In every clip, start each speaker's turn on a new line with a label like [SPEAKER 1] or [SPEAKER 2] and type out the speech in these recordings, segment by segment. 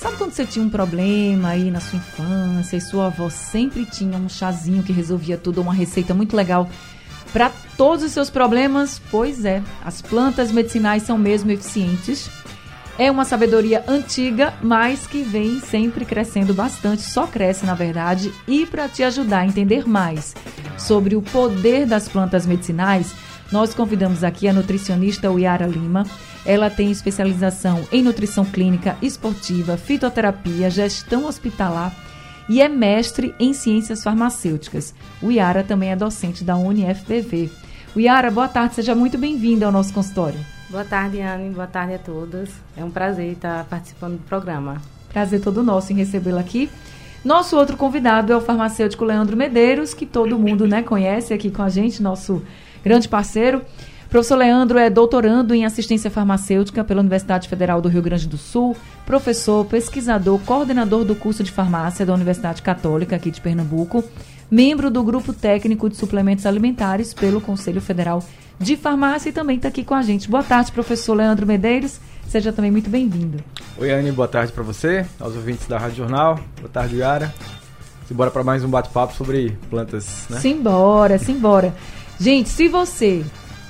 [SPEAKER 1] Sabe quando você tinha um problema aí na sua infância e sua avó sempre tinha um chazinho que resolvia tudo, uma receita muito legal para todos os seus problemas? Pois é, as plantas medicinais são mesmo eficientes. É uma sabedoria antiga, mas que vem sempre crescendo bastante, só cresce na verdade. E para te ajudar a entender mais sobre o poder das plantas medicinais, nós convidamos aqui a nutricionista Yara Lima. Ela tem especialização em nutrição clínica, esportiva, fitoterapia, gestão hospitalar e é mestre em ciências farmacêuticas. O Yara também é docente da UniFPV. O Yara, boa tarde, seja muito bem-vinda ao nosso consultório.
[SPEAKER 2] Boa tarde, Anne, boa tarde a todos. É um prazer estar participando do programa.
[SPEAKER 1] Prazer todo nosso em recebê-la aqui. Nosso outro convidado é o farmacêutico Leandro Medeiros, que todo mundo né, conhece aqui com a gente, nosso grande parceiro. Professor Leandro é doutorando em assistência farmacêutica pela Universidade Federal do Rio Grande do Sul, professor, pesquisador, coordenador do curso de farmácia da Universidade Católica aqui de Pernambuco, membro do grupo técnico de suplementos alimentares pelo Conselho Federal de Farmácia e também está aqui com a gente. Boa tarde, professor Leandro Medeiros. Seja também muito bem-vindo.
[SPEAKER 3] Oi, Anne, boa tarde para você, aos ouvintes da Rádio Jornal. Boa tarde, Yara. Simbora para mais um bate-papo sobre plantas, né?
[SPEAKER 1] Simbora, simbora. Gente, se você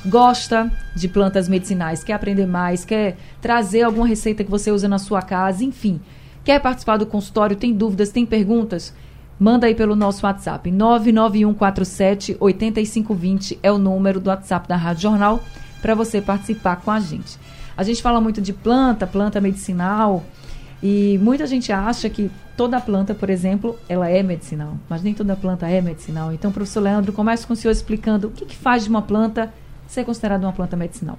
[SPEAKER 1] gosta de plantas medicinais, quer aprender mais, quer trazer alguma receita que você usa na sua casa, enfim, quer participar do consultório, tem dúvidas, tem perguntas, manda aí pelo nosso WhatsApp. 99147 8520 é o número do WhatsApp da Rádio Jornal para você participar com a gente. A gente fala muito de planta, planta medicinal, e muita gente acha que toda planta, por exemplo, ela é medicinal, mas nem toda planta é medicinal. Então, professor Leandro, comece com o senhor explicando o que, que faz de uma planta ser considerada uma planta medicinal?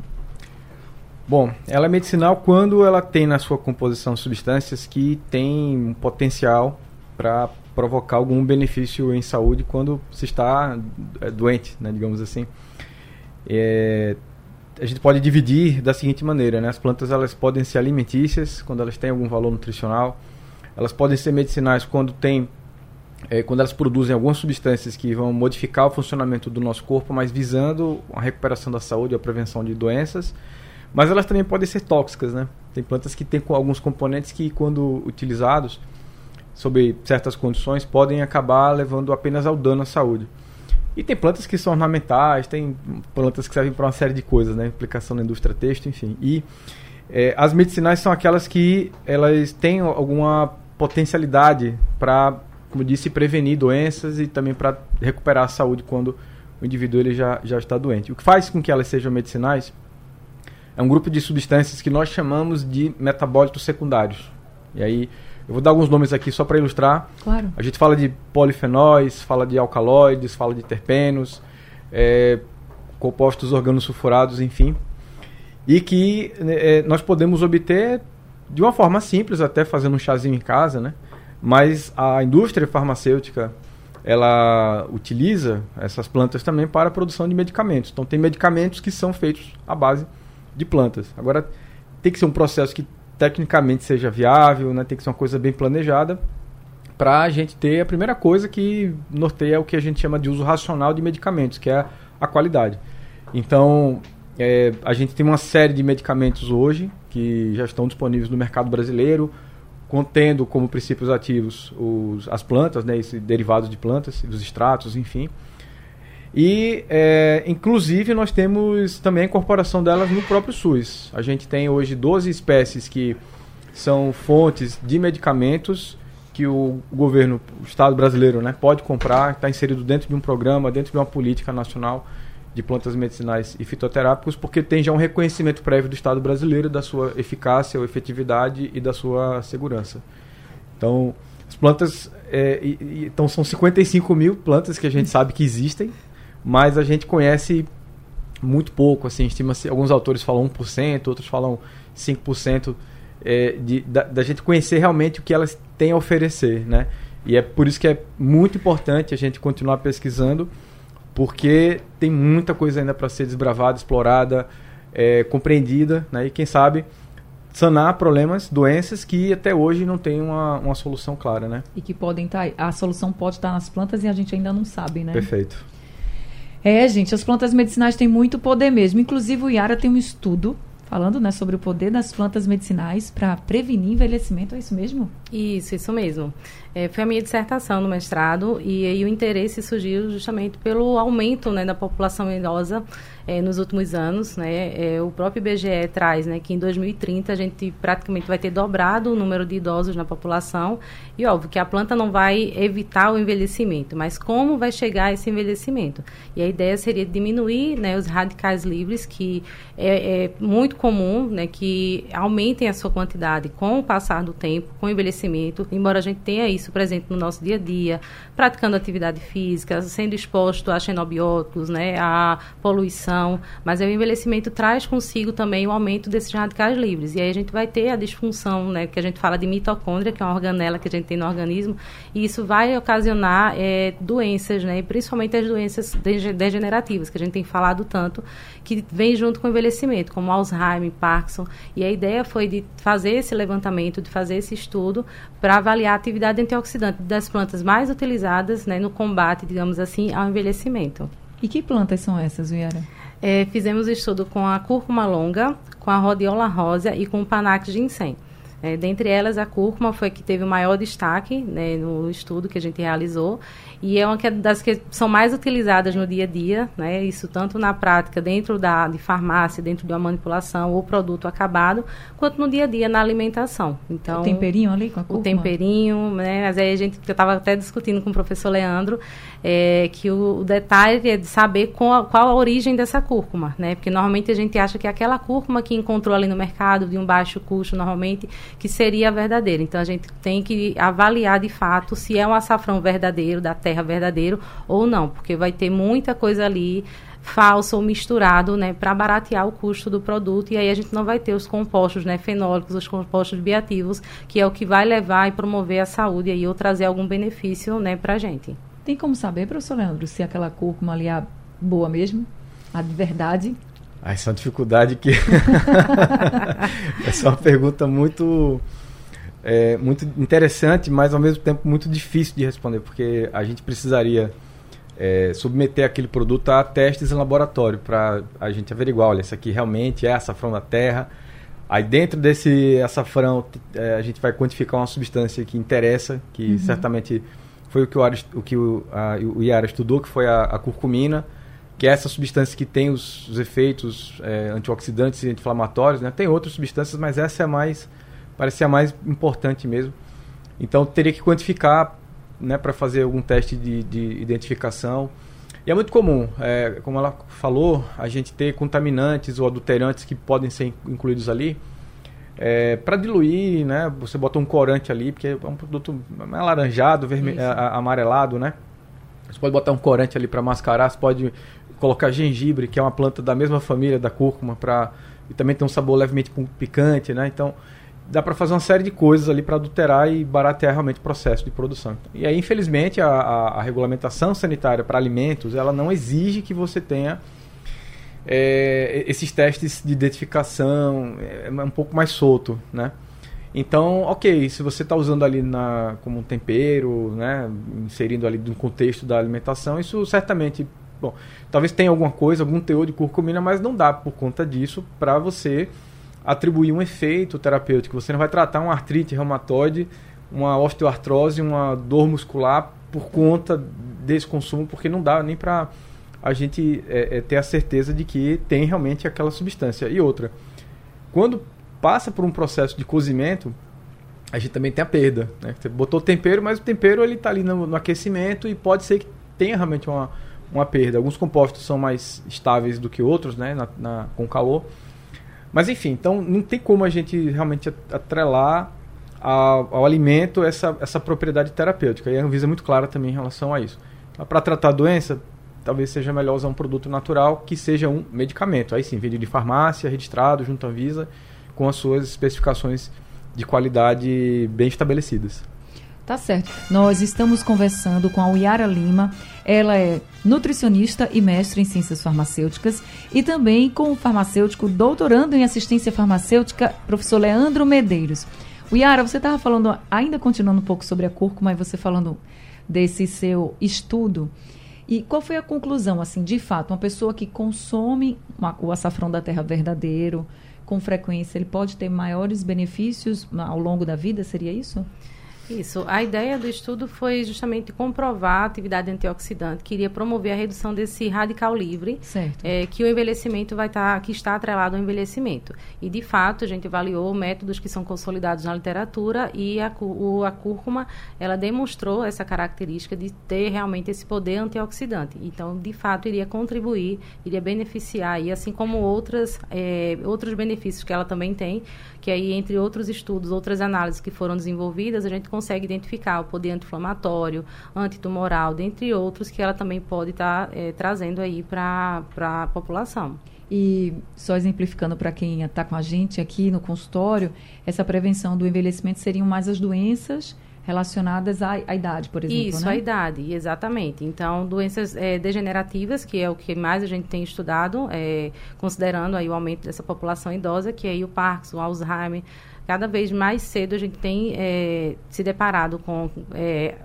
[SPEAKER 3] Bom, ela é medicinal quando ela tem na sua composição substâncias que têm um potencial para provocar algum benefício em saúde quando se está é, doente, né, digamos assim. É, a gente pode dividir da seguinte maneira, né? As plantas elas podem ser alimentícias quando elas têm algum valor nutricional, elas podem ser medicinais quando tem é, quando elas produzem algumas substâncias que vão modificar o funcionamento do nosso corpo, mas visando a recuperação da saúde, a prevenção de doenças. Mas elas também podem ser tóxicas, né? Tem plantas que têm alguns componentes que, quando utilizados sob certas condições, podem acabar levando apenas ao dano à saúde. E tem plantas que são ornamentais, tem plantas que servem para uma série de coisas, né? Aplicação na indústria texto, enfim. E é, as medicinais são aquelas que elas têm alguma potencialidade para como disse, prevenir doenças e também para recuperar a saúde quando o indivíduo ele já, já está doente. O que faz com que elas sejam medicinais é um grupo de substâncias que nós chamamos de metabólitos secundários. E aí, eu vou dar alguns nomes aqui só para ilustrar.
[SPEAKER 1] Claro.
[SPEAKER 3] A gente fala de polifenóis, fala de alcaloides, fala de terpenos, é, compostos organosulfurados, enfim. E que é, nós podemos obter de uma forma simples, até fazendo um chazinho em casa, né? Mas a indústria farmacêutica ela utiliza essas plantas também para a produção de medicamentos. Então tem medicamentos que são feitos à base de plantas. Agora tem que ser um processo que tecnicamente seja viável, né? tem que ser uma coisa bem planejada para a gente ter a primeira coisa que norteia o que a gente chama de uso racional de medicamentos, que é a qualidade. Então é, a gente tem uma série de medicamentos hoje que já estão disponíveis no mercado brasileiro contendo como princípios ativos os, as plantas, né, derivados de plantas, os extratos, enfim. E, é, inclusive, nós temos também a incorporação delas no próprio SUS. A gente tem hoje 12 espécies que são fontes de medicamentos que o governo, o Estado brasileiro, né, pode comprar, está inserido dentro de um programa, dentro de uma política nacional de plantas medicinais e fitoterápicos, porque tem já um reconhecimento prévio do Estado brasileiro da sua eficácia ou efetividade e da sua segurança. Então, as plantas. É, e, então, são 55 mil plantas que a gente sabe que existem, mas a gente conhece muito pouco. Assim, estima alguns autores falam 1%, outros falam 5% é, de, da, da, gente conhecer realmente o que elas têm a oferecer, né? E é por isso que é muito importante a gente continuar pesquisando, porque tem muita coisa ainda para ser desbravada, explorada, é, compreendida, né? E quem sabe sanar problemas, doenças que até hoje não tem uma, uma solução clara, né?
[SPEAKER 1] E que podem estar, tá, a solução pode estar nas plantas e a gente ainda não sabe, né?
[SPEAKER 3] Perfeito.
[SPEAKER 1] É, gente, as plantas medicinais têm muito poder mesmo. Inclusive o Iara tem um estudo falando né, sobre o poder das plantas medicinais para prevenir envelhecimento, é isso mesmo?
[SPEAKER 2] Isso, isso mesmo. É, foi a minha dissertação no mestrado e aí o interesse surgiu justamente pelo aumento né, da população idosa é, nos últimos anos. Né, é, o próprio IBGE traz né, que em 2030 a gente praticamente vai ter dobrado o número de idosos na população. E óbvio que a planta não vai evitar o envelhecimento, mas como vai chegar esse envelhecimento? E a ideia seria diminuir né, os radicais livres, que é, é muito comum né, que aumentem a sua quantidade com o passar do tempo, com o envelhecimento, embora a gente tenha isso presente no nosso dia a dia, praticando atividade física, sendo exposto a xenobióticos, né, a poluição, mas o envelhecimento traz consigo também o aumento desses radicais livres. E aí a gente vai ter a disfunção, né, que a gente fala de mitocôndria, que é uma organela que a gente tem no organismo, e isso vai ocasionar é, doenças, né, principalmente as doenças degenerativas, que a gente tem falado tanto, que vem junto com o envelhecimento, como Alzheimer, Parkinson. E a ideia foi de fazer esse levantamento, de fazer esse estudo para avaliar a atividade antioxidante das plantas mais utilizadas né, no combate, digamos assim, ao envelhecimento.
[SPEAKER 1] E que plantas são essas, Viera?
[SPEAKER 2] É, fizemos estudo com a cúrcuma longa, com a rhodiola rosa e com o panax ginseng. É, dentre elas, a cúrcuma foi que teve o maior destaque né, no estudo que a gente realizou e é uma das que são mais utilizadas no dia a dia, né? Isso tanto na prática dentro da de farmácia, dentro de uma manipulação ou produto acabado, quanto no dia a dia na alimentação. Então,
[SPEAKER 1] o temperinho ali com a cúrcuma.
[SPEAKER 2] O temperinho, né? Mas aí a gente eu estava até discutindo com o professor Leandro é, que o, o, detalhe é de saber qual, qual a origem dessa cúrcuma, né? Porque normalmente a gente acha que é aquela cúrcuma que encontrou ali no mercado de um baixo custo, normalmente, que seria a verdadeira. Então a gente tem que avaliar de fato se é um açafrão verdadeiro da terra terra verdadeiro ou não, porque vai ter muita coisa ali falso ou misturado, né, para baratear o custo do produto e aí a gente não vai ter os compostos, né, fenólicos, os compostos bioativos, que é o que vai levar e promover a saúde aí ou trazer algum benefício, né, para a gente.
[SPEAKER 1] Tem como saber, professor Leandro, se aquela cúrcuma ali é boa mesmo, a de verdade?
[SPEAKER 3] Ah, essa é uma dificuldade que essa é uma pergunta muito é, muito interessante, mas ao mesmo tempo muito difícil de responder, porque a gente precisaria é, submeter aquele produto a testes em laboratório para a gente averiguar, olha, isso aqui realmente é açafrão da terra. Aí dentro desse açafrão é, a gente vai quantificar uma substância que interessa, que uhum. certamente foi o que o, Ara, o, que o, a, o Iara estudou, que foi a, a, curcumina, que é essa substância que tem os, os efeitos é, antioxidantes e anti-inflamatórios. Né? Tem outras substâncias, mas essa é a mais parecia mais importante mesmo. Então teria que quantificar né, para fazer algum teste de, de, identificação. E é muito comum, é, como ela falou, a gente ter contaminantes ou adulterantes que podem ser incluídos ali. É, para diluir, né, você bota um corante ali, porque é um produto alaranjado, vermelho, amarelado, né? Você pode botar um corante ali para mascarar, você pode colocar gengibre, que é uma planta da mesma família da cúrcuma, para e também tem um sabor levemente picante, né? Então, dá para fazer uma série de coisas ali para adulterar e baratear realmente o processo de produção. E aí, infelizmente, a, a, a regulamentação sanitária para alimentos, ela não exige que você tenha é, esses testes de identificação, é, é um pouco mais solto, né? Então, ok, se você está usando ali na, como um tempero, né, inserindo ali no contexto da alimentação, isso certamente, bom, talvez tenha alguma coisa, algum teor de curcumina, mas não dá por conta disso para você atribuir um efeito terapêutico. Você não vai tratar uma artrite reumatoide, uma osteoartrose, uma dor muscular por conta desse consumo, porque não dá nem para a gente é, é, ter a certeza de que tem realmente aquela substância. E outra, quando passa por um processo de cozimento, a gente também tem a perda. Né? Você botou tempero, mas o tempero ele está ali no, no, aquecimento e pode ser que tenha realmente uma, uma perda. Alguns compostos são mais estáveis do que outros, né? Na, na, com calor. Mas enfim, então não tem como a gente realmente atrelar ao, ao alimento essa, essa propriedade terapêutica. E a Anvisa é muito clara também em relação a isso. Então, Para tratar a doença, talvez seja melhor usar um produto natural que seja um medicamento. Aí sim, vendido de farmácia, registrado junto à Anvisa, com as suas especificações de qualidade bem estabelecidas.
[SPEAKER 1] Tá certo. Nós estamos conversando com a Uyara Lima. Ela é nutricionista e mestre em ciências farmacêuticas e também com o farmacêutico doutorando em assistência farmacêutica, professor Leandro Medeiros. Uyara, você estava falando, ainda continuando um pouco sobre a cúrcuma, e você falando desse seu estudo. E qual foi a conclusão, assim, de fato, uma pessoa que consome uma, o açafrão da terra verdadeiro com frequência, ele pode ter maiores benefícios ao longo da vida, seria isso?
[SPEAKER 2] Isso. A ideia do estudo foi justamente comprovar a atividade antioxidante, que iria promover a redução desse radical livre, é, que o envelhecimento vai estar, tá, que está atrelado ao envelhecimento. E de fato a gente avaliou métodos que são consolidados na literatura e a, o, a cúrcuma ela demonstrou essa característica de ter realmente esse poder antioxidante. Então, de fato, iria contribuir, iria beneficiar e assim como outras é, outros benefícios que ela também tem, que aí entre outros estudos, outras análises que foram desenvolvidas, a gente consegue identificar o poder anti-inflamatório, antitumoral, dentre outros que ela também pode estar tá, é, trazendo aí para a população.
[SPEAKER 1] E só exemplificando para quem está com a gente aqui no consultório, essa prevenção do envelhecimento seriam mais as doenças relacionadas à, à, idade, por exemplo,
[SPEAKER 2] Isso,
[SPEAKER 1] né?
[SPEAKER 2] à idade, exatamente. Então, doenças é, degenerativas, que é o que mais a gente tem estudado, é, considerando aí o aumento dessa população idosa, que é aí o Parkinson, o Alzheimer, cada vez mais cedo a gente tem é, se deparado com é,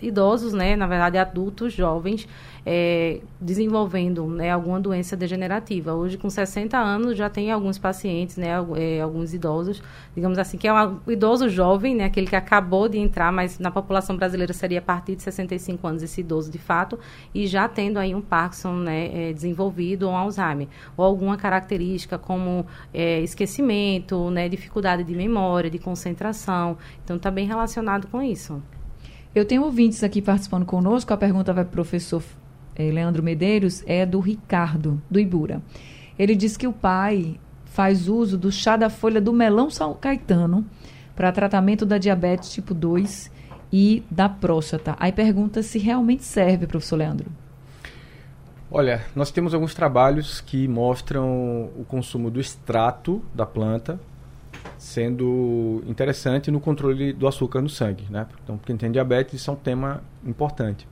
[SPEAKER 2] idosos, né, na verdade adultos, jovens, é, desenvolvendo né, alguma doença degenerativa. Hoje, com 60 anos, já tem alguns pacientes, né, é, alguns idosos, digamos assim, que é um idoso jovem, né, aquele que acabou de entrar, mas na população brasileira seria a partir de 65 anos esse idoso de fato, e já tendo aí um Parkinson né, é, desenvolvido ou um Alzheimer, ou alguma característica como é, esquecimento, né, dificuldade de memória, de concentração. Então, está bem relacionado com isso.
[SPEAKER 1] Eu tenho ouvintes aqui participando conosco. A pergunta vai para o professor eh, Leandro Medeiros, é do Ricardo, do Ibura. Ele diz que o pai faz uso do chá da folha do melão São Caetano para tratamento da diabetes tipo 2 e da próstata. Aí pergunta se realmente serve, professor Leandro.
[SPEAKER 3] Olha, nós temos alguns trabalhos que mostram o consumo do extrato da planta sendo interessante no controle do açúcar no sangue, né? Então, quem tem diabetes, isso é um tema importante.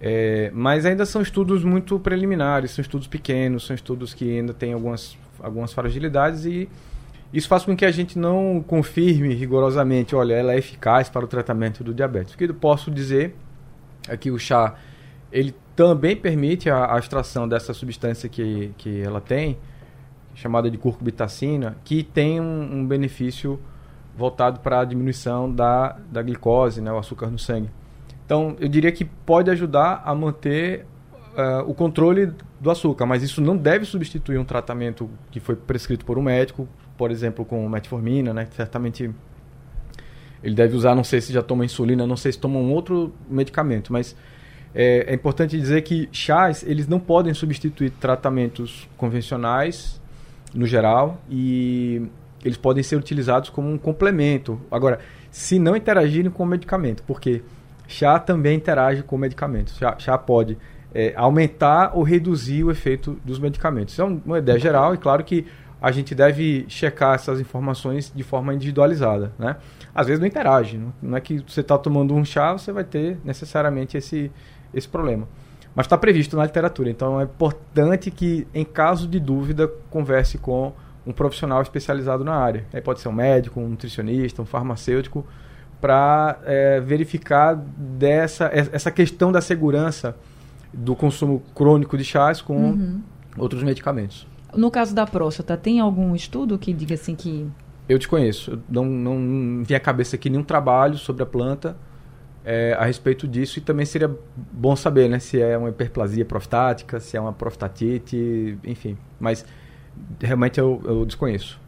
[SPEAKER 3] É, mas ainda são estudos muito preliminares, são estudos pequenos, são estudos que ainda têm algumas, algumas fragilidades e isso faz com que a gente não confirme rigorosamente, olha, ela é eficaz para o tratamento do diabetes. O que eu posso dizer é que o chá, ele também permite a, a extração dessa substância que, que ela tem, chamada de curcubitacina, que tem um, um benefício voltado para a diminuição da, da glicose, né, o açúcar no sangue. Então, eu diria que pode ajudar a manter uh, o controle do açúcar, mas isso não deve substituir um tratamento que foi prescrito por um médico, por exemplo, com metformina, né, certamente ele deve usar, não sei se já toma insulina, não sei se toma um outro medicamento, mas é, é importante dizer que chás, eles não podem substituir tratamentos convencionais no geral e eles podem ser utilizados como um complemento. Agora, se não interagirem com o medicamento, porque chá também interage com o medicamento. Chá, chá pode é, aumentar ou reduzir o efeito dos medicamentos. Isso é uma ideia geral e claro que a gente deve checar essas informações de forma individualizada, né? Às vezes não interage, não é que você está tomando um chá, você vai ter necessariamente esse, esse problema mas está previsto na literatura. Então é importante que, em caso de dúvida, converse com um profissional especializado na área. Aí pode ser um médico, um nutricionista, um farmacêutico, para é, verificar dessa, essa questão da segurança do consumo crônico de chás com uhum. outros medicamentos.
[SPEAKER 1] No caso da próstata, tem algum estudo que diga assim que.
[SPEAKER 3] Eu te conheço. não, não vi à cabeça aqui nenhum trabalho sobre a planta é, a respeito disso e também seria bom saber, né, se é uma hiperplasia prostática, se é uma prostatite, enfim. Mas realmente eu, eu desconheço.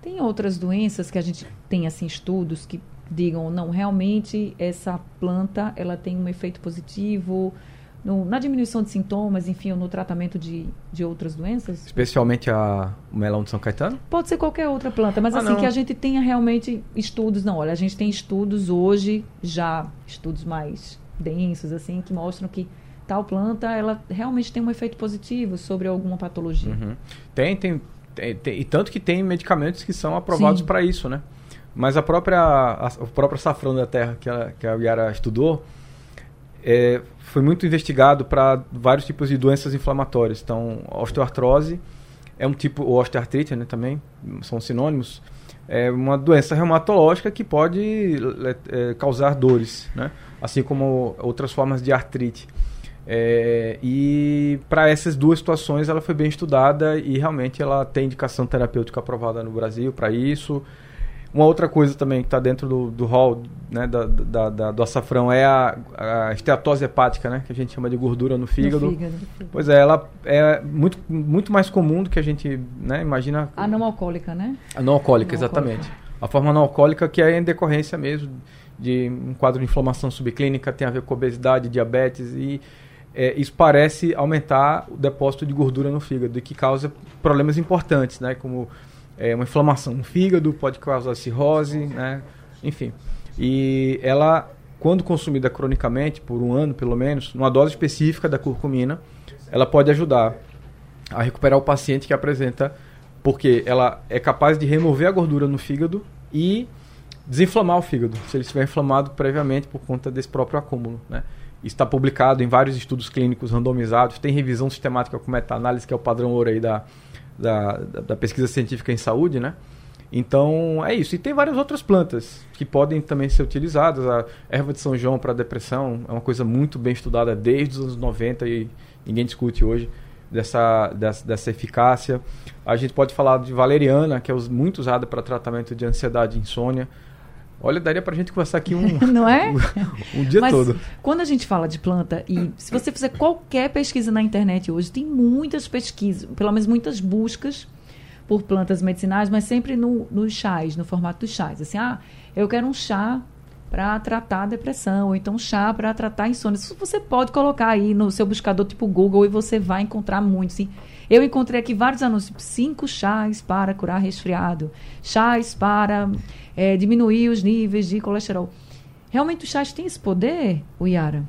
[SPEAKER 1] Tem outras doenças que a gente tem assim estudos que digam não realmente essa planta ela tem um efeito positivo no, na diminuição de sintomas, enfim, ou no tratamento de, de outras doenças?
[SPEAKER 3] Especialmente a, melão de São Caetano?
[SPEAKER 1] Pode ser qualquer outra planta, mas ah, assim, não. que a gente tenha realmente estudos. Não, olha, a gente tem estudos hoje, já estudos mais densos, assim, que mostram que tal planta, ela realmente tem um efeito positivo sobre alguma patologia.
[SPEAKER 3] Uhum. Tem, tem, tem, tem, e tanto que tem medicamentos que são aprovados para isso, né? Mas a própria, a, o próprio safrão da terra que a, que a Yara estudou é, foi muito investigado para vários tipos de doenças inflamatórias. Então, osteoartrose é um tipo, ou osteoartrite né, também, são sinônimos, é uma doença reumatológica que pode é, causar dores, né? assim como outras formas de artrite. É, e para essas duas situações ela foi bem estudada e realmente ela tem indicação terapêutica aprovada no Brasil para isso. Uma outra coisa também que está dentro do, do hall né, da, da, da, do açafrão é a, a esteatose hepática, né, que a gente chama de gordura no fígado. No fígado. Pois é, ela é muito, muito mais comum do que a gente né, imagina.
[SPEAKER 1] A não alcoólica, né?
[SPEAKER 3] A não alcoólica, exatamente. A forma não alcoólica que é em decorrência mesmo de um quadro de inflamação subclínica, tem a ver com obesidade, diabetes e é, isso parece aumentar o depósito de gordura no fígado e que causa problemas importantes, né, como é, uma inflamação no fígado, pode causar cirrose, né? enfim. E ela, quando consumida cronicamente, por um ano pelo menos, numa dose específica da curcumina, ela pode ajudar a recuperar o paciente que apresenta, porque ela é capaz de remover a gordura no fígado e desinflamar o fígado, se ele estiver inflamado previamente por conta desse próprio acúmulo. Né? Está publicado em vários estudos clínicos randomizados, tem revisão sistemática com meta-análise, que é o padrão ouro aí da, da, da, pesquisa científica em saúde, né? Então é isso. E tem várias outras plantas que podem também ser utilizadas. A erva de São João para depressão é uma coisa muito bem estudada desde os anos 90 e ninguém discute hoje dessa, dessa, dessa eficácia. A gente pode falar de valeriana, que é muito usada para tratamento de ansiedade e insônia. Olha, daria para a gente conversar aqui um,
[SPEAKER 1] Não é?
[SPEAKER 3] um, um dia
[SPEAKER 1] Mas,
[SPEAKER 3] todo.
[SPEAKER 1] Quando a gente fala de planta, e se você fizer qualquer pesquisa na internet hoje, tem muitas pesquisas, pelo menos muitas buscas por plantas medicinais, mas sempre no, nos chás, no formato dos chás. Assim, ah, eu quero um chá para tratar a depressão, ou então chá para tratar insônia. Isso você pode colocar aí no seu buscador tipo Google e você vai encontrar muito. Sim. Eu encontrei aqui vários anúncios, cinco chás para curar resfriado, chás para é, diminuir os níveis de colesterol. Realmente os chás têm esse poder, Yara?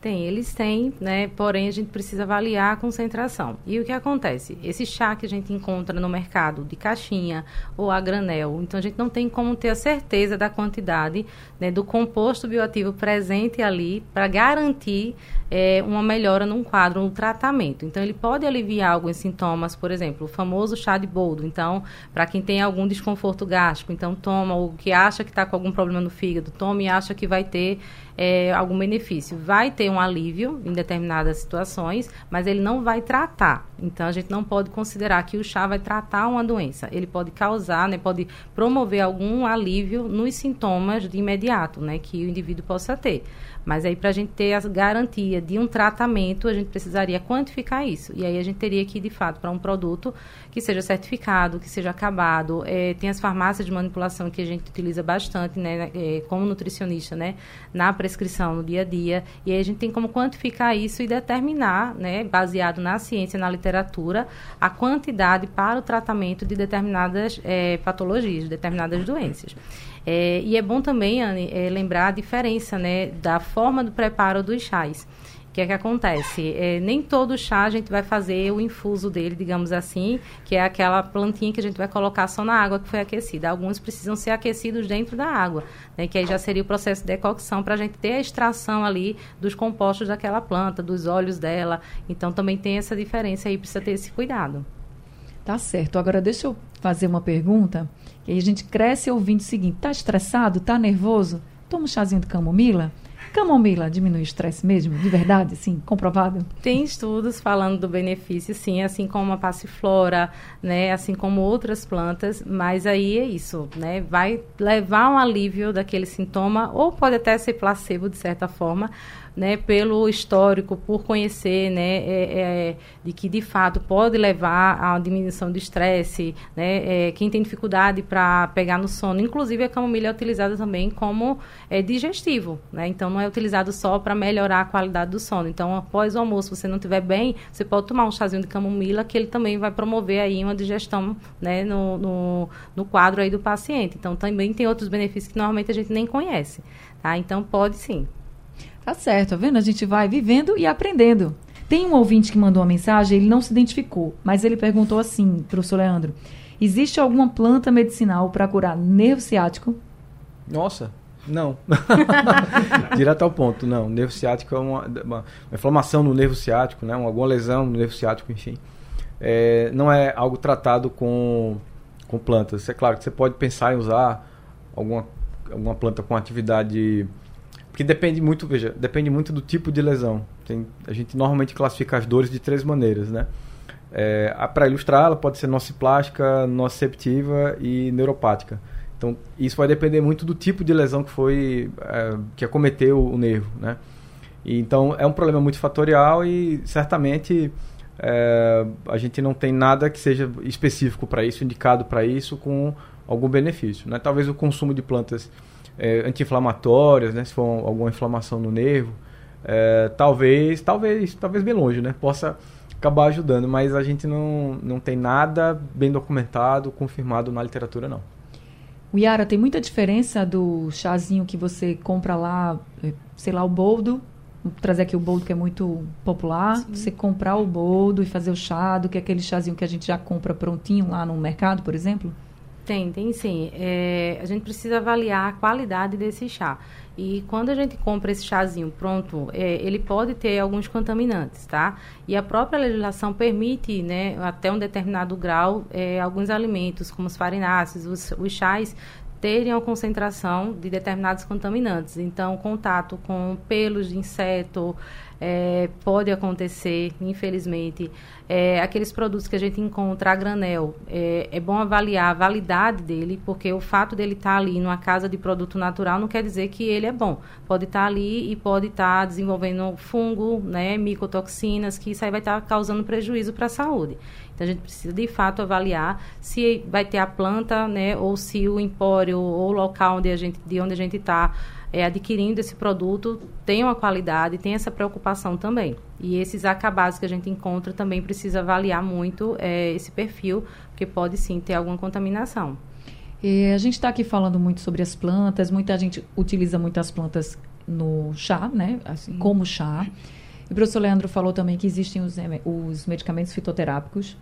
[SPEAKER 2] Tem, eles têm, né? Porém, a gente precisa avaliar a concentração. E o que acontece? Esse chá que a gente encontra no mercado de caixinha ou a granel, então a gente não tem como ter a certeza da quantidade né, do composto bioativo presente ali para garantir é, uma melhora num quadro, no tratamento. Então, ele pode aliviar alguns sintomas, por exemplo, o famoso chá de boldo. Então, para quem tem algum desconforto gástrico, então toma, o que acha que está com algum problema no fígado, toma e acha que vai ter é, algum benefício. Vai ter um alívio em determinadas situações, mas ele não vai tratar. Então, a gente não pode considerar que o chá vai tratar uma doença. Ele pode causar, né, pode promover algum alívio nos sintomas de imediato, né, que o indivíduo possa ter. Mas aí, para a gente ter a garantia de um tratamento, a gente precisaria quantificar isso. E aí a gente teria que, de fato, para um produto que seja certificado, que seja acabado. É, tem as farmácias de manipulação que a gente utiliza bastante, né, é, como nutricionista, né, na prescrição, no dia a dia. E aí a gente tem como quantificar isso e determinar, né, baseado na ciência, na literatura, a quantidade para o tratamento de determinadas é, patologias, de determinadas doenças. É, e é bom também, Anne, é, lembrar a diferença né, da forma do preparo dos chás. O que é que acontece? É, nem todo chá a gente vai fazer o infuso dele, digamos assim, que é aquela plantinha que a gente vai colocar só na água que foi aquecida. Alguns precisam ser aquecidos dentro da água, né, que aí já seria o processo de decocção para a gente ter a extração ali dos compostos daquela planta, dos óleos dela. Então também tem essa diferença aí, precisa ter esse cuidado.
[SPEAKER 1] Tá certo. Agora deixa eu fazer uma pergunta. E aí a gente cresce ouvindo o seguinte: tá estressado? Tá nervoso? Toma um chazinho de camomila. Camomila diminui o estresse mesmo, de verdade, sim, comprovado?
[SPEAKER 2] Tem estudos falando do benefício, sim, assim como a passiflora, né, assim como outras plantas, mas aí é isso, né, vai levar um alívio daquele sintoma, ou pode até ser placebo, de certa forma, né, pelo histórico, por conhecer, né, é, é, de que de fato pode levar a diminuição do estresse, né, é, quem tem dificuldade para pegar no sono, inclusive a camomila é utilizada também como é, digestivo, né, então não é utilizado só para melhorar a qualidade do sono. Então, após o almoço, você não estiver bem, você pode tomar um chazinho de camomila que ele também vai promover aí uma digestão, né, no, no, no quadro aí do paciente. Então, também tem outros benefícios que normalmente a gente nem conhece, tá? Então, pode sim.
[SPEAKER 1] Tá certo, tá vendo? A gente vai vivendo e aprendendo. Tem um ouvinte que mandou uma mensagem, ele não se identificou, mas ele perguntou assim, professor Leandro. Existe alguma planta medicinal para curar nervo ciático?
[SPEAKER 3] Nossa, não. Direto ao ponto, não. O nervo ciático é uma, uma, uma, inflamação no nervo ciático, né? alguma lesão no nervo ciático, enfim. É, não é algo tratado com, com plantas. É claro que você pode pensar em usar alguma, alguma planta com atividade. Porque depende muito, veja, depende muito do tipo de lesão. Tem, a gente normalmente classifica as dores de três maneiras, né? É, Para ilustrar, ela pode ser nociplástica, nociceptiva e neuropática. Então, isso vai depender muito do tipo de lesão que foi é, que acometeu o nervo, né? E, então, é um problema multifatorial e certamente é, a gente não tem nada que seja específico para isso, indicado para isso, com algum benefício. Né? Talvez o consumo de plantas é, anti-inflamatórias, né? se for alguma inflamação no nervo, é, talvez, talvez, talvez bem longe, né? possa acabar ajudando, mas a gente não, não tem nada bem documentado, confirmado na literatura, não.
[SPEAKER 1] O Yara, tem muita diferença do chazinho que você compra lá, eh, sei lá, o boldo, vou trazer aqui o boldo que é muito popular, Sim. você comprar o boldo e fazer o chá, do que aquele chazinho que a gente já compra prontinho lá no mercado, por exemplo?
[SPEAKER 2] Tem, tem sim. É, a gente precisa avaliar a qualidade desse chá. E quando a gente compra esse chazinho pronto, é, ele pode ter alguns contaminantes, tá? E a própria legislação permite, né, até um determinado grau, é, alguns alimentos, como os farináceos, os, os chás, terem a concentração de determinados contaminantes. Então, contato com pelos de inseto, é, pode acontecer, infelizmente. É, aqueles produtos que a gente encontra a granel, é, é, bom avaliar a validade dele, porque o fato dele estar tá ali numa casa de produto natural não quer dizer que ele é bom. Pode estar tá ali e pode estar tá desenvolvendo fungo, né, micotoxinas, que isso aí vai estar tá causando prejuízo para a saúde. Então, a gente precisa, de fato, avaliar se vai ter a planta, né, ou se o empório ou o local onde a gente, de onde a gente está é, adquirindo esse produto tem uma qualidade, tem essa preocupação também. E esses acabados que a gente encontra também precisa avaliar muito é, esse perfil, porque pode sim ter alguma contaminação.
[SPEAKER 1] E a gente está aqui falando muito sobre as plantas, muita gente utiliza muitas plantas no chá, né? Assim, como chá. E o professor Leandro falou também que existem os, os medicamentos fitoterápicos.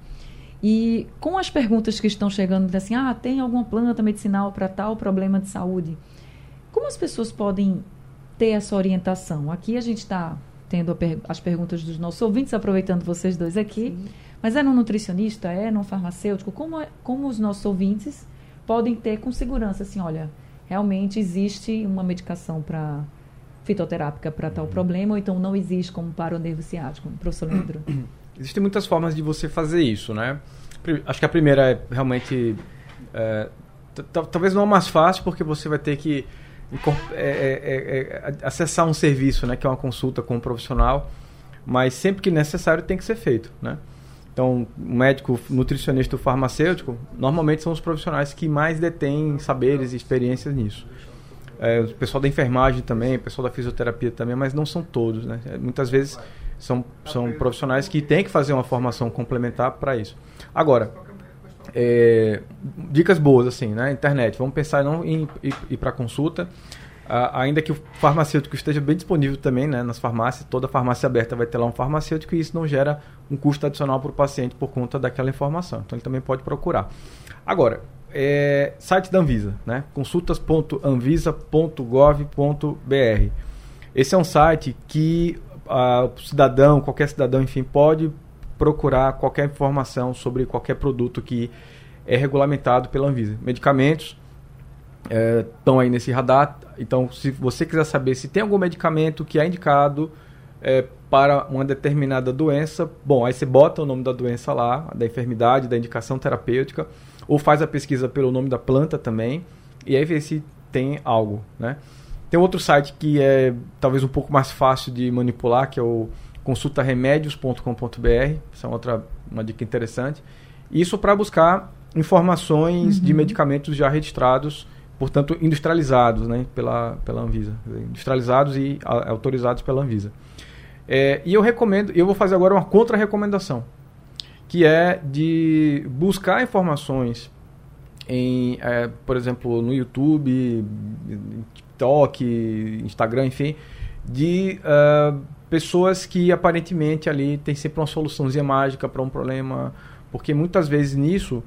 [SPEAKER 1] E com as perguntas que estão chegando, assim, ah, tem alguma planta medicinal para tal problema de saúde? Como as pessoas podem ter essa orientação? Aqui a gente está tendo per as perguntas dos nossos ouvintes, aproveitando vocês dois aqui. Sim. Mas é no nutricionista, é no farmacêutico? Como, é, como os nossos ouvintes podem ter com segurança, assim, olha, realmente existe uma medicação para fitoterápica para tal problema, ou então não existe como para o nervo ciático, professor Leandro?
[SPEAKER 3] Existem muitas formas de você fazer isso, né? Acho que a primeira é realmente... É, talvez não a mais fácil, porque você vai ter que é, é, é, é, acessar um serviço, né, que é uma consulta com um profissional, mas sempre que necessário tem que ser feito, né? Então, médico, nutricionista ou farmacêutico, normalmente são os profissionais que mais detêm saberes e experiências nisso. É, o pessoal da enfermagem também, o pessoal da fisioterapia também, mas não são todos, né? Muitas vezes são, são profissionais que têm que fazer uma formação complementar para isso. Agora, é, dicas boas, assim, né? Internet. Vamos pensar não em ir, para consulta. Ainda que o farmacêutico esteja bem disponível também né, nas farmácias, toda farmácia aberta vai ter lá um farmacêutico e isso não gera um custo adicional para o paciente por conta daquela informação. Então ele também pode procurar. Agora, é, site da Anvisa, né? consultas.anvisa.gov.br. Esse é um site que ah, o cidadão, qualquer cidadão, enfim, pode procurar qualquer informação sobre qualquer produto que é regulamentado pela Anvisa. Medicamentos estão é, aí nesse radar. Então, se você quiser saber se tem algum medicamento que é indicado é, para uma determinada doença, bom, aí você bota o nome da doença lá, da enfermidade, da indicação terapêutica, ou faz a pesquisa pelo nome da planta também, e aí vê se tem algo, né? Tem outro site que é talvez um pouco mais fácil de manipular, que é o consultaremédios.com.br, essa é outra uma dica interessante. Isso para buscar informações uhum. de medicamentos já registrados, portanto industrializados, né, pela pela Anvisa, industrializados e a, autorizados pela Anvisa. É, e eu recomendo, eu vou fazer agora uma contra-recomendação, que é de buscar informações em, é, por exemplo, no YouTube, TikTok, Instagram, enfim, de uh, pessoas que aparentemente ali tem sempre uma soluçãozinha mágica para um problema, porque muitas vezes nisso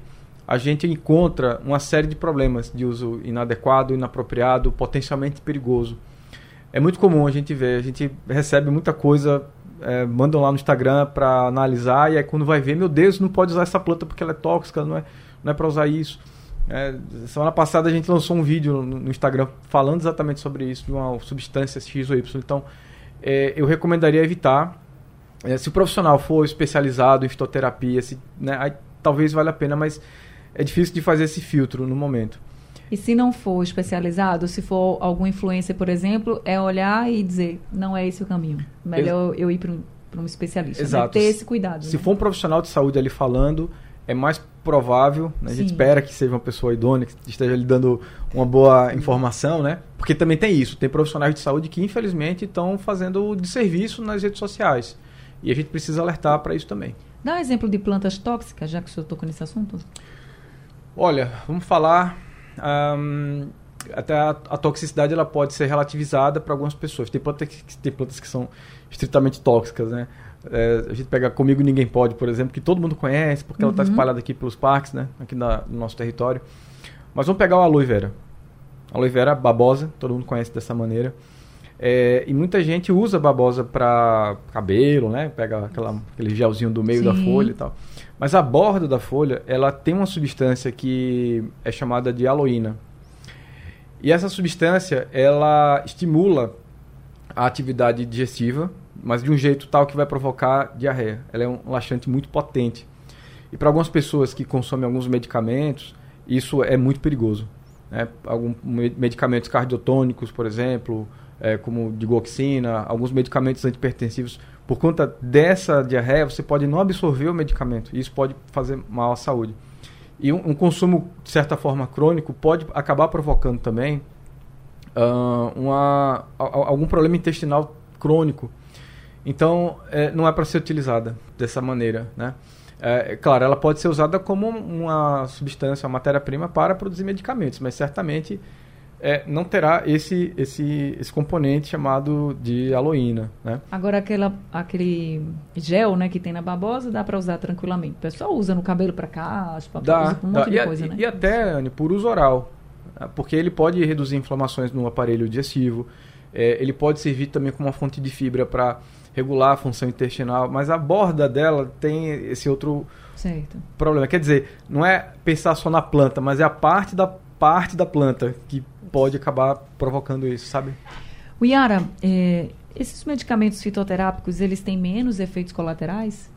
[SPEAKER 3] a gente encontra uma série de problemas de uso inadequado, inapropriado, potencialmente perigoso. É muito comum a gente ver, a gente recebe muita coisa, é, mandam lá no Instagram para analisar e aí quando vai ver, meu Deus, não pode usar essa planta porque ela é tóxica, não é, não é para usar isso. É, semana passada a gente lançou um vídeo no, no, Instagram falando exatamente sobre isso, de uma substância X ou Y. Então, é, eu recomendaria evitar. É, se o profissional for especializado em fitoterapia, se, né, aí, talvez valha a pena, mas é difícil de fazer esse filtro no momento.
[SPEAKER 1] E se não for especializado, se for alguma influência, por exemplo, é olhar e dizer, não é esse o caminho. Melhor Ex eu ir para um, um especialista. Né?
[SPEAKER 3] Exato.
[SPEAKER 1] Né? Ter esse cuidado.
[SPEAKER 3] Se
[SPEAKER 1] né?
[SPEAKER 3] for um profissional de saúde ali falando, é mais provável, né? a gente espera que seja uma pessoa idônea, que esteja lhe dando uma boa informação, né? Porque também tem isso, tem profissionais de saúde que infelizmente estão fazendo de serviço nas redes sociais. E a gente precisa alertar para isso também.
[SPEAKER 1] Dá um exemplo de plantas tóxicas, já que o senhor tocou nesse assunto.
[SPEAKER 3] Olha, vamos falar. Até a, a, toxicidade ela pode ser relativizada para algumas pessoas. Tem plantas, que, tem plantas que são estritamente tóxicas, né? É, a gente pega Comigo Ninguém Pode, por exemplo, que todo mundo conhece, porque tá uhum. ela está espalhada aqui pelos parques, né? Aqui na, no nosso território. Mas vamos pegar o aloe vera. Aloe vera babosa, todo mundo conhece dessa maneira. É, e muita gente usa babosa para cabelo, né? Pega aquela, aquele gelzinho do meio Sim. da folha e tal. Mas a borda da folha, ela tem uma substância que é chamada de aloína. E essa substância, ela estimula a atividade digestiva, mas de um jeito tal que vai provocar diarreia. Ela é um laxante muito potente. E para algumas pessoas que consomem alguns medicamentos, isso é muito perigoso. Né? Alguns medicamentos cardiotônicos, por exemplo, é, como digoxina, alguns medicamentos antipertensivos, por conta dessa diarreia, você pode não absorver o medicamento. E isso pode fazer mal à saúde. E um, um consumo, de certa forma, crônico pode acabar provocando também uh, uma, algum problema intestinal crônico então, é, não é para ser utilizada dessa maneira, né? É, claro, ela pode ser usada como uma substância, uma matéria-prima para produzir medicamentos, mas certamente é, não terá esse, esse, esse componente chamado de aloína, né?
[SPEAKER 1] Agora, aquela, aquele gel né, que tem na babosa dá para usar tranquilamente. O pessoal usa no cabelo para caspa,
[SPEAKER 3] dá,
[SPEAKER 1] usa
[SPEAKER 3] um monte dá. de e, coisa, e, né? E até, Anne, por uso oral, né? porque ele pode reduzir inflamações no aparelho digestivo, é, ele pode servir também como uma fonte de fibra para regular a função intestinal, mas a borda dela tem esse outro certo. problema. Quer dizer, não é pensar só na planta, mas é a parte da parte da planta que pode acabar provocando isso, sabe?
[SPEAKER 1] O Yara, é, esses medicamentos fitoterápicos, eles têm menos efeitos colaterais?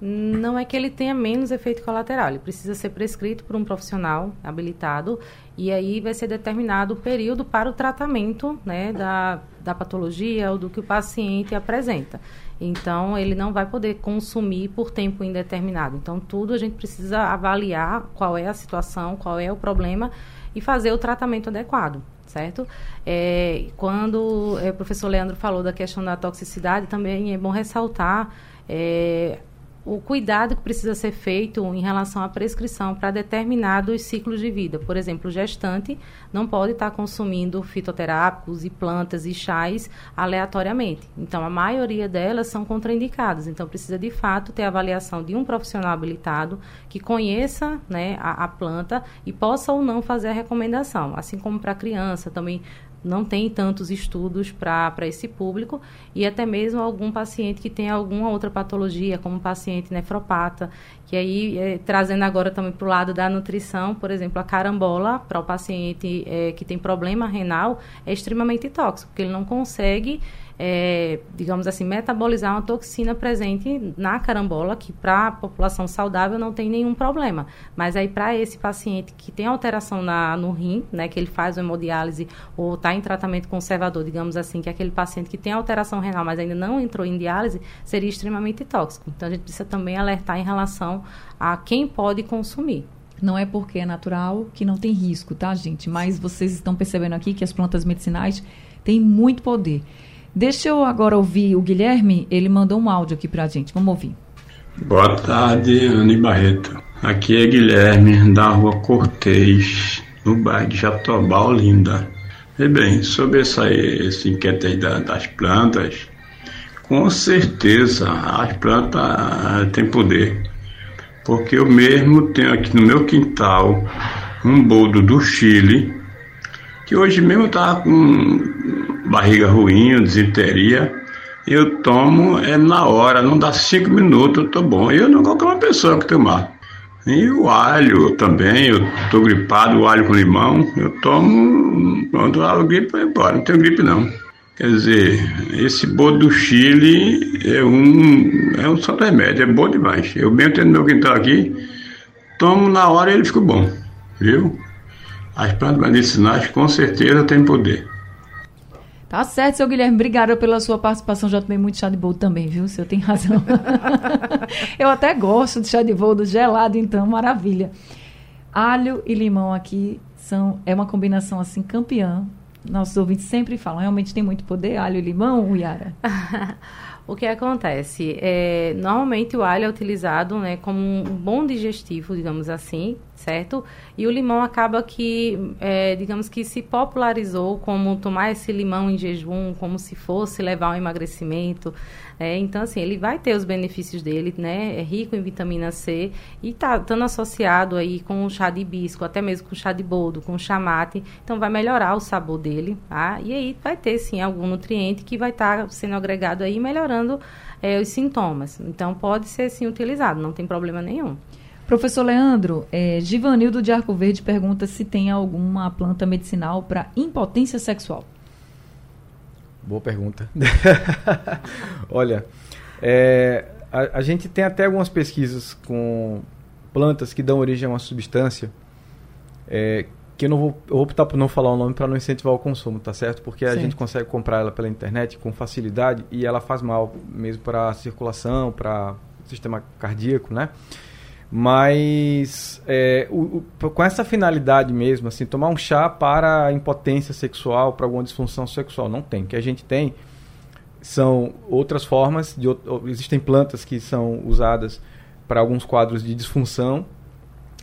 [SPEAKER 2] Não é que ele tenha menos efeito colateral, ele precisa ser prescrito por um profissional habilitado e aí vai ser determinado o período para o tratamento né, da, da patologia ou do que o paciente apresenta. Então, ele não vai poder consumir por tempo indeterminado. Então, tudo a gente precisa avaliar qual é a situação, qual é o problema e fazer o tratamento adequado certo? É, quando é, o professor Leandro falou da questão da toxicidade, também é bom ressaltar é, o cuidado que precisa ser feito em relação à prescrição para determinados ciclos de vida. Por exemplo, o gestante não pode estar consumindo fitoterápicos e plantas e chás aleatoriamente. Então, a maioria delas são contraindicadas. Então, precisa de fato ter a avaliação de um profissional habilitado que conheça né, a, a planta e possa ou não fazer a recomendação. Assim como para criança, também não tem tantos estudos para esse público e até mesmo algum paciente que tem alguma outra patologia, como paciente nefropata, que aí, é, trazendo agora também para o lado da nutrição, por exemplo, a carambola, para o paciente é, que tem problema renal, é extremamente tóxico, porque ele não consegue é, digamos assim, metabolizar uma toxina presente na carambola, que para a população saudável não tem nenhum problema. Mas aí, para esse paciente que tem alteração na, no rim, né, que ele faz hemodiálise ou está em tratamento conservador, digamos assim, que é aquele paciente que tem alteração renal, mas ainda não entrou em diálise, seria extremamente tóxico. Então, a gente precisa também alertar em relação a quem pode consumir.
[SPEAKER 1] Não é porque é natural que não tem risco, tá, gente? Mas vocês estão percebendo aqui que as plantas medicinais têm muito poder. Deixa eu agora ouvir o Guilherme, ele mandou um áudio aqui pra gente. Vamos ouvir.
[SPEAKER 4] Boa tarde, Anne Barreto. Aqui é Guilherme, da rua Cortês, no bairro de Jatobá, Olinda. E bem, sobre essa, esse inquérito aí da, das plantas, com certeza as plantas têm poder. Porque eu mesmo tenho aqui no meu quintal um boldo do Chile, que hoje mesmo estava com barriga ruim, desinteria. Eu tomo é na hora, não dá cinco minutos, eu tô bom. Eu não qualquer uma pessoa que tomar. E o alho também, eu tô gripado, o alho com limão, eu tomo, quando a gripe vai embora, não tenho gripe não. Quer dizer, esse bolo do Chile é um, é um santo remédio, é bom demais. Eu mesmo tendo meu quintal aqui, tomo na hora e ele fica bom, viu? As plantas medicinais com certeza têm poder.
[SPEAKER 1] Tá certo, seu Guilherme. Obrigada pela sua participação. Já tomei muito chá de boldo também, viu? O senhor tem razão. Eu até gosto de chá de boldo gelado, então, maravilha. Alho e limão aqui são é uma combinação assim campeã. Nossos ouvintes sempre falam, realmente tem muito poder, alho e limão, Yara?
[SPEAKER 2] o que acontece? É, normalmente o alho é utilizado né, como um bom digestivo, digamos assim, certo? E o limão acaba que, é, digamos que se popularizou como tomar esse limão em jejum, como se fosse levar ao emagrecimento. É, então, assim, ele vai ter os benefícios dele, né? É rico em vitamina C e tá estando associado aí com o chá de hibisco, até mesmo com o chá de boldo, com o chamate. Então, vai melhorar o sabor dele, tá? E aí vai ter, sim, algum nutriente que vai estar tá sendo agregado aí, melhorando é, os sintomas. Então, pode ser, sim, utilizado, não tem problema nenhum.
[SPEAKER 1] Professor Leandro, é, Givanildo de Arco Verde pergunta se tem alguma planta medicinal para impotência sexual.
[SPEAKER 3] Boa pergunta. Olha, é, a, a, gente tem até algumas pesquisas com plantas que dão origem a uma substância é, que eu não vou, eu vou optar por não falar o nome para não incentivar o consumo, tá certo? Porque a gente consegue comprar ela pela internet com facilidade e ela faz mal mesmo para a circulação, para o sistema cardíaco, né? Mas é, o, o, com essa finalidade mesmo, assim, tomar um chá para impotência sexual, para alguma disfunção sexual, não tem. O que a gente tem são outras formas, de, existem plantas que são usadas para alguns quadros de disfunção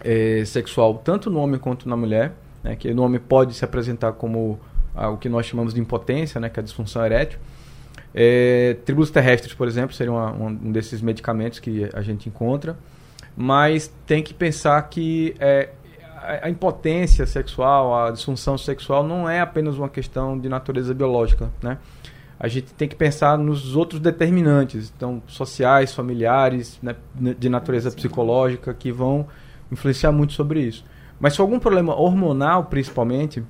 [SPEAKER 3] é, sexual, tanto no homem quanto na mulher, né, que no homem pode se apresentar como o que nós chamamos de impotência, né, que é a disfunção erétil. É, tribulos terrestres, por exemplo, seria uma, um desses medicamentos que a gente encontra mas tem que pensar que é, a impotência sexual, a disfunção sexual não é apenas uma questão de natureza biológica, né? A gente tem que pensar nos outros determinantes, então sociais, familiares, né, de natureza psicológica, que vão influenciar muito sobre isso. Mas se algum problema hormonal, principalmente,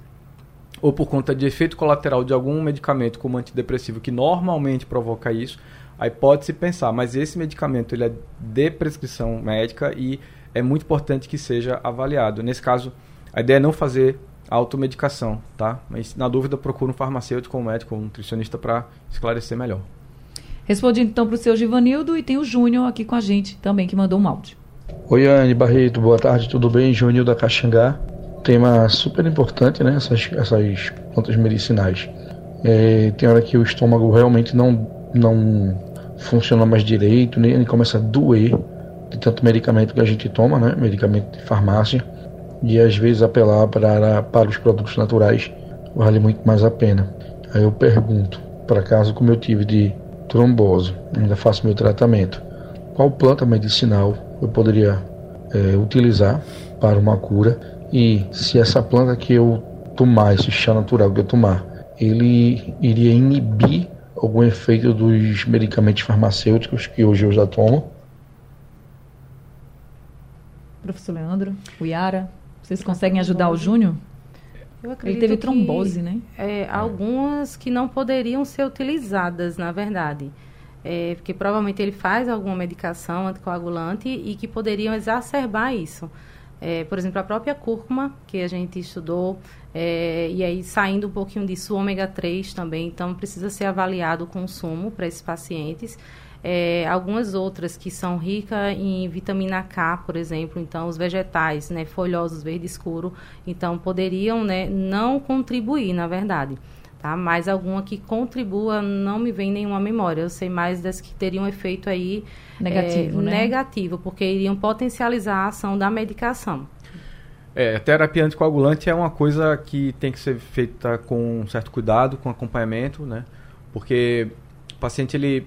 [SPEAKER 3] ou por conta de efeito colateral de algum medicamento como antidepressivo que normalmente provoca isso, Aí pode-se pensar, mas esse medicamento ele é de prescrição médica e é muito importante que seja avaliado. Nesse caso, a ideia é não fazer automedicação, tá? Mas na dúvida, procure um farmacêutico, um médico, um nutricionista para esclarecer melhor.
[SPEAKER 1] Respondi então para o seu Givanildo e tem o Júnior aqui com a gente também, que mandou um áudio.
[SPEAKER 5] Oi, Anne Barreto, boa tarde, tudo bem? Júnior da Caxangá. Tema super importante, né? Essas, essas plantas medicinais. É, tem hora que o estômago realmente não, não funciona mais direito, nem ele começa a doer de tanto medicamento que a gente toma, né? Medicamento de farmácia. E às vezes apelar para, para os produtos naturais vale muito mais a pena. Aí eu pergunto, para caso como eu tive de trombose, ainda faço meu tratamento, qual planta medicinal eu poderia é, utilizar para uma cura e se essa planta que eu tomar, esse chá natural que eu tomar, ele iria inibir algum efeito dos medicamentos farmacêuticos que hoje eu já tomo.
[SPEAKER 1] Professor Leandro, o Yara, vocês conseguem ajudar o Júnior? Ele teve trombose,
[SPEAKER 2] que,
[SPEAKER 1] né?
[SPEAKER 2] É, algumas que não poderiam ser utilizadas, na verdade. É, porque provavelmente ele faz alguma medicação anticoagulante e que poderiam exacerbar isso. É, por exemplo, a própria cúrcuma, que a gente estudou, é, e aí saindo um pouquinho disso, o ômega 3 também, então precisa ser avaliado o consumo para esses pacientes. É, algumas outras que são ricas em vitamina K, por exemplo, então os vegetais, né, folhosos, verde escuro, então poderiam né, não contribuir, na verdade. Tá? Mas alguma que contribua, não me vem nenhuma memória. Eu sei mais das que teriam efeito aí
[SPEAKER 1] negativo, é, né?
[SPEAKER 2] negativo, porque iriam potencializar a ação da medicação.
[SPEAKER 3] É, a terapia anticoagulante é uma coisa que tem que ser feita com um certo cuidado, com acompanhamento, né? Porque o paciente ele,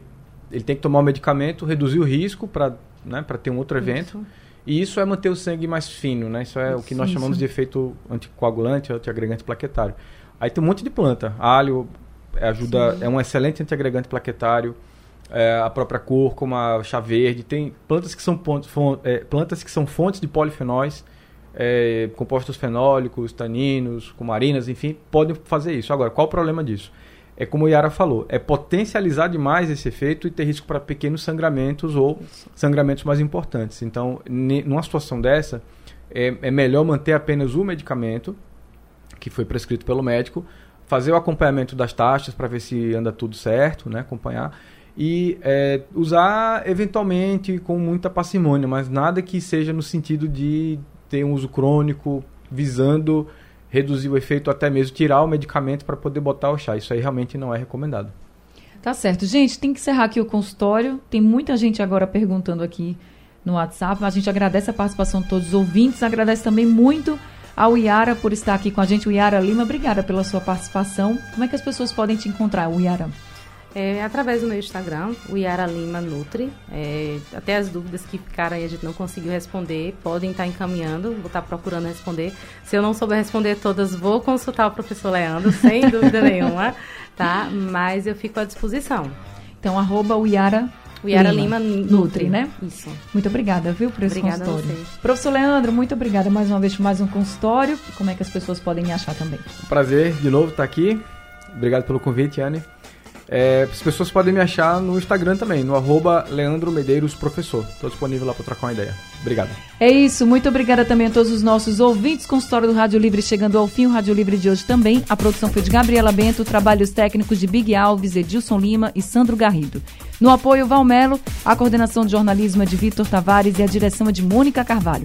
[SPEAKER 3] ele tem que tomar o medicamento, reduzir o risco para né, ter um outro evento. Isso. E isso é manter o sangue mais fino, né? Isso é o que nós
[SPEAKER 1] Isso.
[SPEAKER 3] chamamos de efeito anticoagulante, antiagregante plaquetário. Aí tem um monte de planta. Alho é, ajuda, é um excelente antiagregante plaquetário. É, a própria cúrcuma, chá verde, tem plantas que são, pontos, fon- é, plantas que são fontes de polifenóis, é, compostos fenólicos, taninos, cumarinas, enfim, podem fazer isso. Agora, qual o problema disso? É como o Yara falou, é potencializar demais esse efeito e ter risco para pequenos sangramentos ou sangramentos mais importantes. Então, numa situação dessa, é, é melhor manter apenas o medicamento que foi prescrito pelo médico, fazer o acompanhamento das taxas para ver se anda tudo certo, né, acompanhar e é, usar eventualmente com muita parcimônia, mas nada que seja no sentido de ter um uso crônico visando reduzir o efeito, até mesmo tirar o medicamento para poder botar o chá. Isso aí realmente não é recomendado.
[SPEAKER 1] Tá certo. Gente, tem que encerrar aqui o consultório. Tem muita gente agora perguntando aqui no WhatsApp. A gente agradece a participação de todos os ouvintes. Agradece também muito ao Iara por estar aqui com a gente. O Iara Lima, obrigada pela sua participação. Como é que as pessoas podem te encontrar, o Iara?
[SPEAKER 2] É, através do meu Instagram, o Yara Lima Nutri. É, até as dúvidas que ficaram aí a gente não conseguiu responder, podem estar encaminhando, vou estar procurando responder. Se eu não souber responder todas, vou consultar o professor Leandro, sem dúvida nenhuma, tá? Mas eu fico à disposição.
[SPEAKER 1] Então, arroba o Iara
[SPEAKER 2] O Yara
[SPEAKER 1] Lima.
[SPEAKER 2] Lima,
[SPEAKER 1] Nutri,
[SPEAKER 2] Nutri,
[SPEAKER 1] né?
[SPEAKER 2] Isso.
[SPEAKER 1] Muito obrigada, viu, por esse
[SPEAKER 2] Obrigada
[SPEAKER 1] consultório. Professor Leandro, muito obrigada mais uma vez por mais um consultório. Como é que as pessoas podem me achar também?
[SPEAKER 3] Prazer de novo estar aqui. Obrigado pelo convite, Anne. É, as pessoas podem me achar no Instagram também, no arroba Leandro Medeiros Professor. Estou disponível lá para trocar uma ideia. Obrigado.
[SPEAKER 1] É isso, muito obrigada também a todos os nossos ouvintes. Consultório do Rádio Livre chegando ao fim, o Rádio Livre de hoje também. A produção foi de Gabriela Bento, trabalhos técnicos de Big Alves, Edilson Lima e Sandro Garrido. No apoio, Valmelo, a coordenação de jornalismo é de Vitor Tavares e a direção é de Mônica Carvalho.